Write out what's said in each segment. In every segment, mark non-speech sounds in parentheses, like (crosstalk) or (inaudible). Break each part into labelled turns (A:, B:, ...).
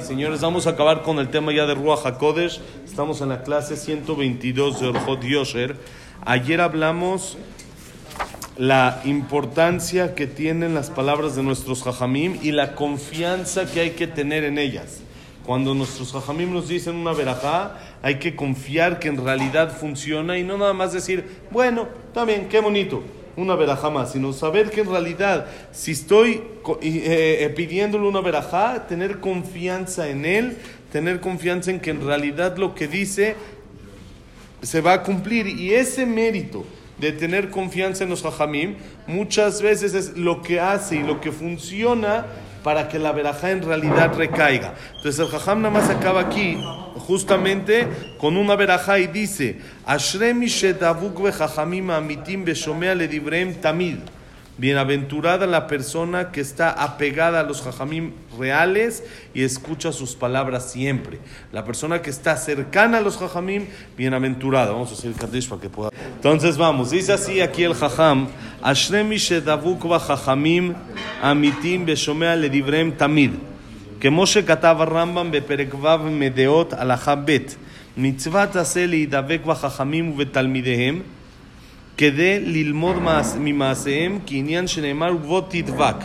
A: Señores, vamos a acabar con el tema ya de Ruach HaKodesh. Estamos en la clase 122 de Orjot Yosher. Ayer hablamos la importancia que tienen las palabras de nuestros Jajamim y la confianza que hay que tener en ellas. Cuando nuestros Jajamim nos dicen una verajá, hay que confiar que en realidad funciona y no nada más decir, bueno, bien, qué bonito una verajá más, sino saber que en realidad, si estoy eh, eh, pidiéndole una verajá, tener confianza en él, tener confianza en que en realidad lo que dice se va a cumplir. Y ese mérito de tener confianza en los hajamim, muchas veces es lo que hace y lo que funciona para que la verajá en realidad recaiga. Entonces el jajam nada más acaba aquí justamente con una verajá y dice, Ashremi shedavuk vejajamim amitim ledivreim tamid. Bienaventurada la persona que está apegada a los jajamim reales y escucha sus palabras siempre. La persona que está cercana a los jajamim, bienaventurada. Vamos a hacer el Kadesh para que pueda. Entonces vamos, dice así aquí el jajam: Ashremi shedavuk jajamim amitim beshomea ledivrem tamid. כמו שכתב הרמב"ם בפרק ו' מדעות הלכה ב' מצוות עשה להידבק בחכמים ובתלמידיהם כדי ללמוד ממעשיהם כעניין שנאמר ובו תדבק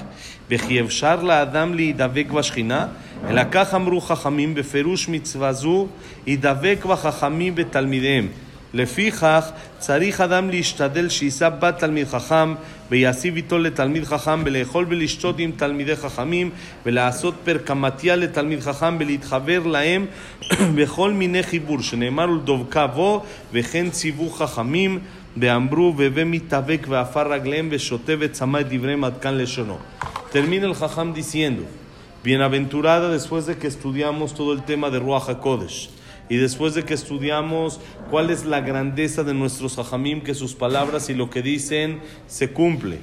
A: וכי אפשר לאדם להידבק בשכינה? אלא כך אמרו חכמים בפירוש מצווה זו הידבק בחכמים בתלמידיהם לפיכך צריך אדם להשתדל שיישא בת תלמיד חכם ויסיב איתו לתלמיד חכם ולאכול ולשתות עם תלמידי חכמים ולעשות פרקמטיה לתלמיד חכם ולהתחבר להם (clears throat) בכל מיני חיבור שנאמר ולדבקה בו וכן ציוו חכמים ואמרו והווה מתאבק ועפר רגליהם ושותה וצמא את דבריהם עד כאן לשונו. Termina el Jajam diciendo, bienaventurada después de que estudiamos todo el tema de Ruach HaKodesh y después de que estudiamos cuál es la grandeza de nuestros Jajamim, que sus palabras y lo que dicen se cumple,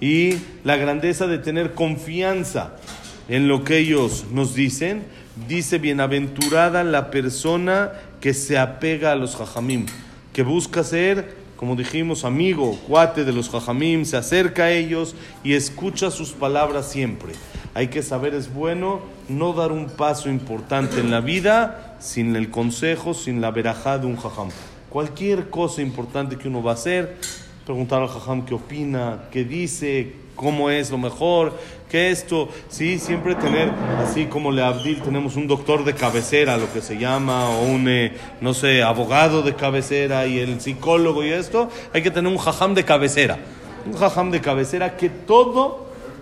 A: y la grandeza de tener confianza en lo que ellos nos dicen, dice bienaventurada la persona que se apega a los Jajamim, que busca ser como dijimos, amigo, cuate de los jajamim, se acerca a ellos y escucha sus palabras siempre. Hay que saber, es bueno no dar un paso importante en la vida sin el consejo, sin la verajá de un jajam. Cualquier cosa importante que uno va a hacer, preguntar al jajam qué opina, qué dice, cómo es lo mejor, qué esto, sí, siempre tener, así como le Abdil, tenemos un doctor de cabecera, lo que se llama, o un, eh, no sé, abogado de cabecera y el psicólogo y esto, hay que tener un jajam de cabecera, un jajam de cabecera que todos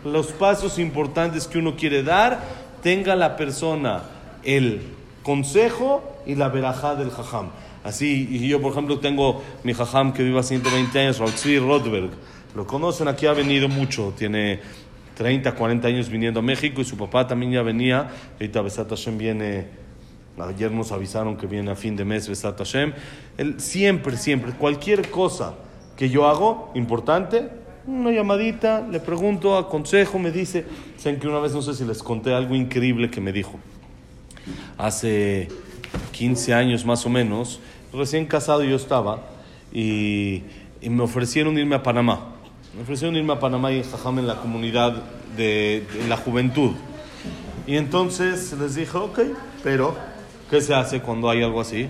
A: los pasos importantes que uno quiere dar, tenga la persona el consejo y la verajá del jajam. Así, y yo por ejemplo tengo mi jajam que vive a 120 años, Raúl Rodberg, lo conocen, aquí ha venido mucho, tiene 30, 40 años viniendo a México y su papá también ya venía. Ahorita Besat Hashem viene, ayer nos avisaron que viene a fin de mes Besat Hashem. Él, siempre, siempre, cualquier cosa que yo hago importante, una llamadita, le pregunto, aconsejo, me dice. Saben que una vez, no sé si les conté algo increíble que me dijo. Hace 15 años más o menos, recién casado yo estaba y me ofrecieron irme a Panamá. Me ofrecieron irme a Panamá y Jajam en la comunidad de, de, la juventud. Y entonces les dije, ok, pero ¿qué se hace cuando hay algo así?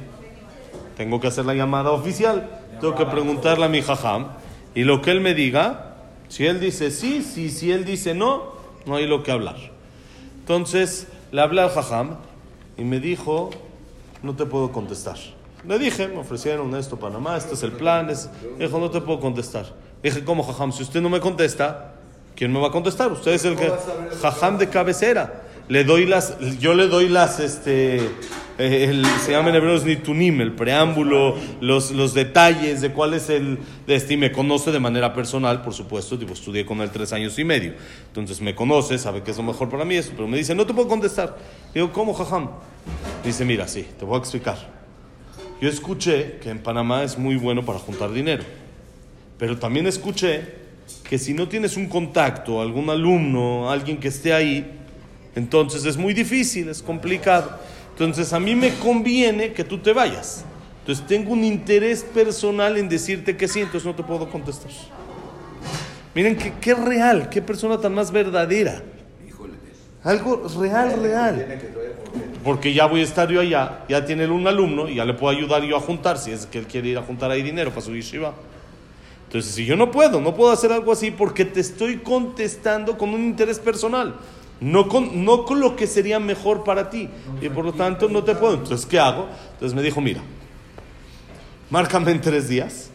A: Tengo que hacer la llamada oficial. Tengo que preguntarle a mi Jajam. Y lo que él me diga, si él dice sí, sí, si él dice no, no hay lo que hablar. Entonces le hablé al Jajam y me dijo, no te puedo contestar. Le dije, me ofrecieron esto, Panamá, este es el plan. Es... Dijo, no te puedo contestar. Dije, ¿cómo, Jajam? Si usted no me contesta, ¿quién me va a contestar? Usted es el que. Jajam de cabecera. Le doy las. Yo le doy las. Este, el, se llama en hebreo nitunim, el preámbulo, los, los detalles de cuál es el. De este, y me conoce de manera personal, por supuesto. Digo, estudié con él tres años y medio. Entonces me conoce, sabe que es lo mejor para mí eso. Pero me dice, no te puedo contestar. Digo, ¿cómo, Jajam? Dice, mira, sí, te voy a explicar. Yo escuché que en Panamá es muy bueno para juntar dinero. Pero también escuché que si no tienes un contacto, algún alumno, alguien que esté ahí, entonces es muy difícil, es complicado. Entonces a mí me conviene que tú te vayas. Entonces tengo un interés personal en decirte que sí, entonces no te puedo contestar. Miren qué, qué real, qué persona tan más verdadera. Algo real, real. Porque ya voy a estar yo allá, ya tiene un alumno ya le puedo ayudar yo a juntar si es que él quiere ir a juntar ahí dinero para su yeshiva. Entonces, si yo no puedo, no puedo hacer algo así porque te estoy contestando con un interés personal, no con, no con lo que sería mejor para ti. Y por lo tanto, no te puedo. Entonces, ¿qué hago? Entonces me dijo, mira, márcame en tres días,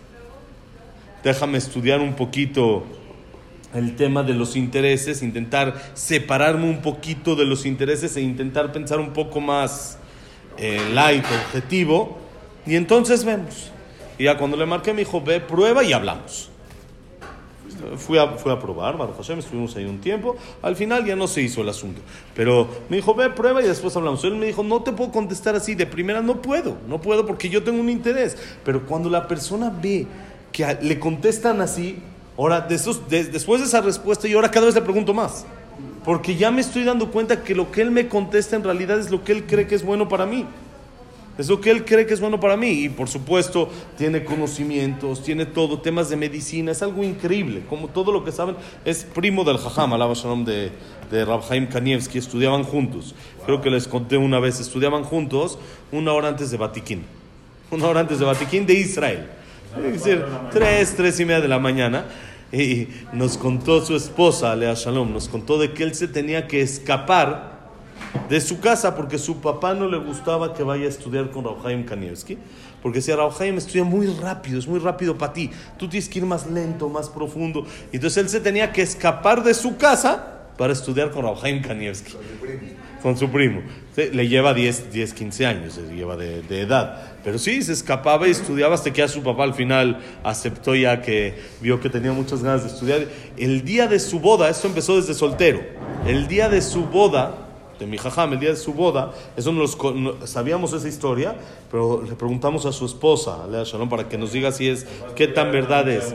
A: déjame estudiar un poquito el tema de los intereses, intentar separarme un poquito de los intereses e intentar pensar un poco más eh, light, objetivo, y entonces vemos. Y ya cuando le marqué me dijo, ve, prueba y hablamos. Fui a, fui a probar, Baruch Hashem, estuvimos ahí un tiempo. Al final ya no se hizo el asunto. Pero me dijo, ve, prueba y después hablamos. Él me dijo, no te puedo contestar así. De primera no puedo, no puedo porque yo tengo un interés. Pero cuando la persona ve que le contestan así, ahora, de esos, después de esa respuesta, yo ahora cada vez le pregunto más. Porque ya me estoy dando cuenta que lo que él me contesta en realidad es lo que él cree que es bueno para mí. Es lo que él cree que es bueno para mí. Y por supuesto, tiene conocimientos, tiene todo, temas de medicina, es algo increíble. Como todo lo que saben, es primo del Jajam, alaba Shalom, de, de Rabhaim Kanievski, estudiaban juntos. Creo que les conté una vez, estudiaban juntos una hora antes de Batiquín. Una hora antes de Batiquín de Israel. Es decir, tres, tres y media de la mañana. Y nos contó su esposa, Alea Shalom, nos contó de que él se tenía que escapar de su casa porque su papá no le gustaba que vaya a estudiar con Rauhaim Kanievski. Porque si Rauhaim estudia muy rápido, es muy rápido para ti. Tú tienes que ir más lento, más profundo. Entonces él se tenía que escapar de su casa para estudiar con Rauhaim Kanievski. Con su primo. Le lleva 10, 10 15 años, se lleva de, de, edad. Pero sí, se escapaba y estudiaba hasta que a su papá al final aceptó ya que vio que tenía muchas ganas de estudiar. El día de su boda, esto empezó desde soltero. El día de su boda, de mi jajam, el día de su boda, eso nos, sabíamos esa historia, pero le preguntamos a su esposa, Lea Shalom, para que nos diga si es, qué tan verdad es.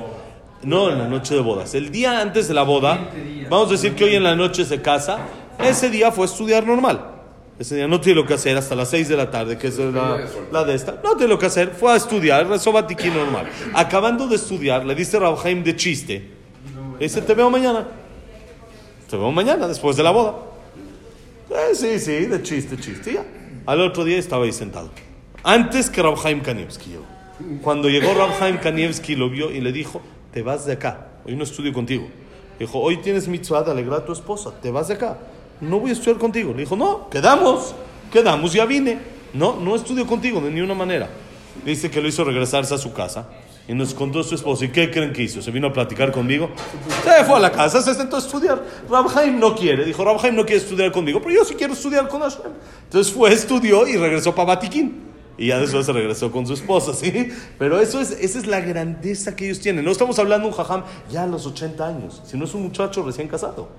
A: No, en la noche de bodas. El día antes de la boda, vamos a decir que hoy en la noche se casa, ese día fue estudiar normal. Ese día no tiene lo que hacer hasta las 6 de la tarde, que es la, la, de esta. No tiene lo que hacer, fue a estudiar, rezó batiquín normal. Acabando de estudiar, le dice Rabhaim de chiste. Le dice, te veo mañana. Te veo mañana, después de la boda. Sí, sí, de chiste, chiste. Ya. Al otro día estaba ahí sentado. Antes que Rabhaim Kanievski llegó. Cuando llegó Rabhaim Kanievski lo vio y le dijo, te vas de acá. Hoy no estudio contigo. Dijo, hoy tienes mitzvah de alegrar a tu esposa. Te vas de acá. No voy a estudiar contigo. Le dijo, no, quedamos. Quedamos, ya vine. No, no estudio contigo de ninguna manera. Dice que lo hizo regresarse a su casa y nos contó su esposa. ¿Y qué creen que hizo? ¿Se vino a platicar conmigo? Se fue a la casa, se sentó a estudiar. Rabhaim no quiere. Dijo, Rabhaim no quiere estudiar conmigo, pero yo sí quiero estudiar con Hashem. Entonces fue, estudió y regresó para Batiquín. Y ya después se regresó con su esposa, ¿sí? Pero eso es, esa es la grandeza que ellos tienen. No estamos hablando de un jajam ya a los 80 años, sino es un muchacho recién casado.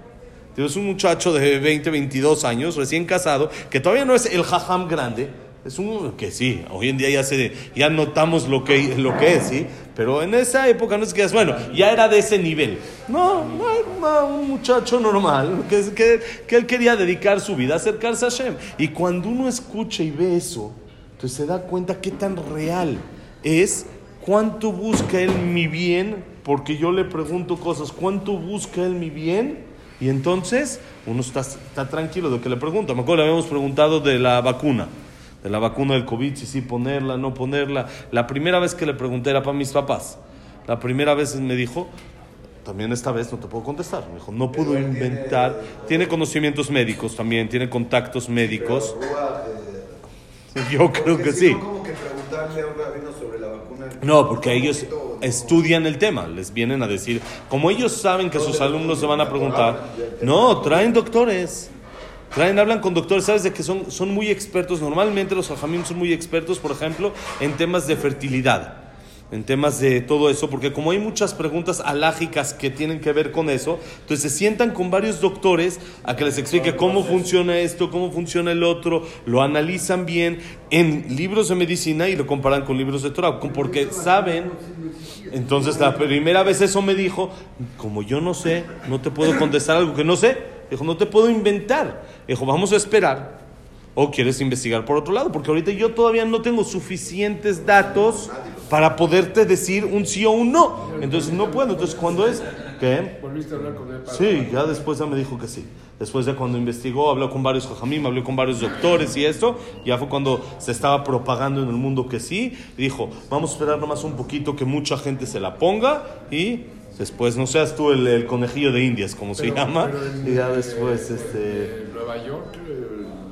A: Es un muchacho de 20, 22 años, recién casado, que todavía no es el jajam grande, es un que sí, hoy en día ya se ya notamos lo que, lo que es, ¿sí? Pero en esa época no es que es bueno, ya era de ese nivel. No, no un muchacho normal que, que, que, él quería dedicar su vida a acercarse a Hashem. Y cuando uno escucha y ve eso, entonces se da cuenta qué tan real es, cuánto busca él mi bien, porque yo le pregunto cosas, cuánto busca él mi bien. Y entonces uno está, está tranquilo de que le pregunta. Me acuerdo, le habíamos preguntado de la vacuna de la vacuna del COVID, si sí ponerla, no ponerla. La primera vez que le pregunté era para mis papás. La primera vez me dijo, también esta vez no te puedo contestar. Me dijo, no puedo inventar. Tiene... conocimientos médicos también, tiene contactos médicos.
B: Pero, eh, (laughs)
A: Yo creo que sí.
B: Como que preguntarle a un rabino sobre la vacuna.
A: No, porque ellos estudian el tema, les vienen a decir, como ellos saben que sus alumnos se van a preguntar, no, traen doctores. Traen, hablan con doctores, sabes de que son, son muy expertos. Normalmente los hajamim son muy expertos, por ejemplo, en temas de fertilidad, en temas de todo eso, porque como hay muchas preguntas alágicas que tienen que ver con eso, entonces se sientan con varios doctores a que les explique cómo funciona esto, cómo funciona el otro, lo analizan bien en libros de medicina y lo comparan con libros de Torah, porque saben. Entonces la primera vez eso me dijo, como yo no sé, no te puedo contestar algo que no sé. Dijo, no te puedo inventar. Dijo, vamos a esperar. ¿O quieres investigar por otro lado? Porque ahorita yo todavía no tengo suficientes datos para poderte decir un sí o un no. Entonces no puedo. Entonces, cuando es? ¿Qué?
C: ¿Volviste a hablar con él?
A: Sí, ya después ya me dijo que sí. Después de cuando investigó, habló con varios jajamim, habló con varios doctores y esto, ya fue cuando se estaba propagando en el mundo que sí. Dijo, vamos a esperar nomás un poquito que mucha gente se la ponga y después no seas tú el, el conejillo de indias, como se llama.
C: pero en-
A: y ya después, este...
C: En Nueva York, eh,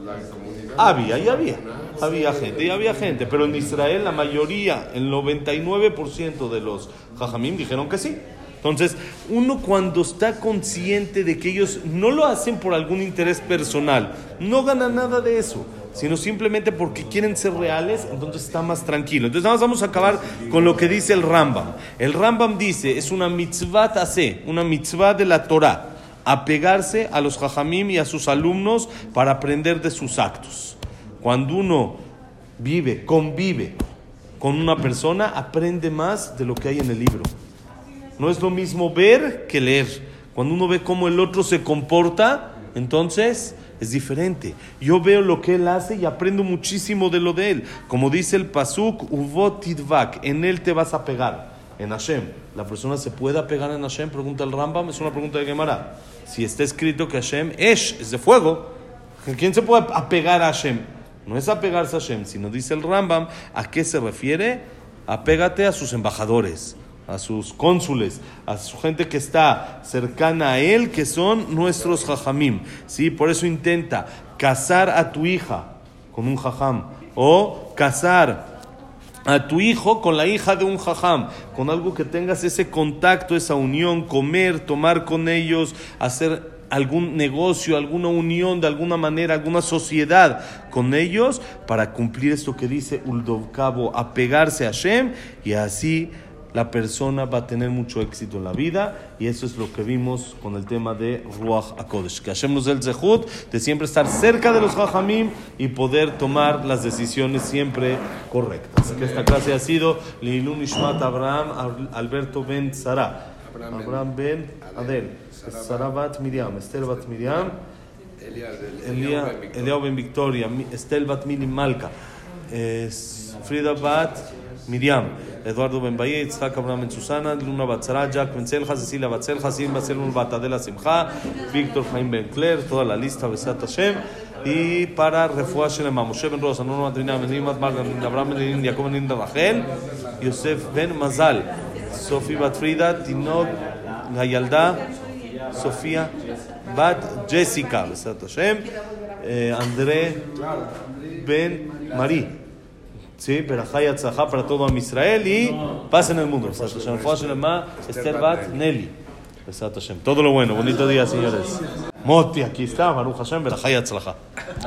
C: la comunidad.
A: Había, y había. Había gente, y había gente. Pero en Israel la mayoría, el 99% de los jajamim dijeron que sí. Entonces, uno cuando está consciente de que ellos no lo hacen por algún interés personal, no gana nada de eso, sino simplemente porque quieren ser reales, entonces está más tranquilo. Entonces, nada más vamos a acabar con lo que dice el Rambam. El Rambam dice, es una mitzvah hace, una mitzvah de la Torah, apegarse a los jajamim y a sus alumnos para aprender de sus actos. Cuando uno vive, convive con una persona, aprende más de lo que hay en el libro. No es lo mismo ver que leer. Cuando uno ve cómo el otro se comporta, entonces es diferente. Yo veo lo que él hace y aprendo muchísimo de lo de él. Como dice el Pasuk, en él te vas a pegar. En Hashem. ¿La persona se puede apegar en Hashem? Pregunta el Rambam, es una pregunta de Gemara. Si está escrito que Hashem es, es de fuego, ¿quién se puede apegar a Hashem? No es apegarse a Hashem, sino dice el Rambam, ¿a qué se refiere? Apégate a sus embajadores, a sus cónsules, a su gente que está cercana a él, que son nuestros jajamim. ¿sí? Por eso intenta casar a tu hija con un jajam o casar a tu hijo con la hija de un jajam, con algo que tengas ese contacto, esa unión, comer, tomar con ellos, hacer algún negocio, alguna unión de alguna manera, alguna sociedad con ellos para cumplir esto que dice Uldovkabo, apegarse a Hashem y así la persona va a tener mucho éxito en la vida y eso es lo que vimos con el tema de Ruach HaKodesh. Que Hashem nos dé el zehut de siempre estar cerca de los Jajamim y poder tomar las decisiones siempre correctas. Que esta clase ha sido Lilun Ishmat Abraham Al- Alberto Ben Sara,
C: Abraham ben-
A: Adel,
C: Sara
A: Bat Miriam, Esther Bat Miriam. Eliao Ben Victoria, Estel Bat Mili Malka, Frida Bat Miriam, Eduardo Ben Baye, Itzhak Abraham Ben Susana, Luna Bat Sara, Jack Ben Selja, Cecilia Bat Selja, Sim Baselun Bat Adela Simcha, Víctor Jaime Ben Claire, toda la lista, Besat Hashem. Y para Refuah Shelema, Moshe Ben Rosa, Nuno Matrina, Ben Limat Marga, Ben Abraham Ben Lin, Jacob Ben Linda Rachel, Yosef Ben Mazal, Sofi Bat Frida, Tinok, Gayalda, Sofía, Bat Jessica, Besat Hashem, eh, André Ben Marí. Sí, Berajá y Atzajá para todo Israel y paz en el mundo. Esther Bat Nelly. Todo lo bueno. Bonito día, señores. Moti, aquí está. Baruch Hashem, Berajá y Atzajá.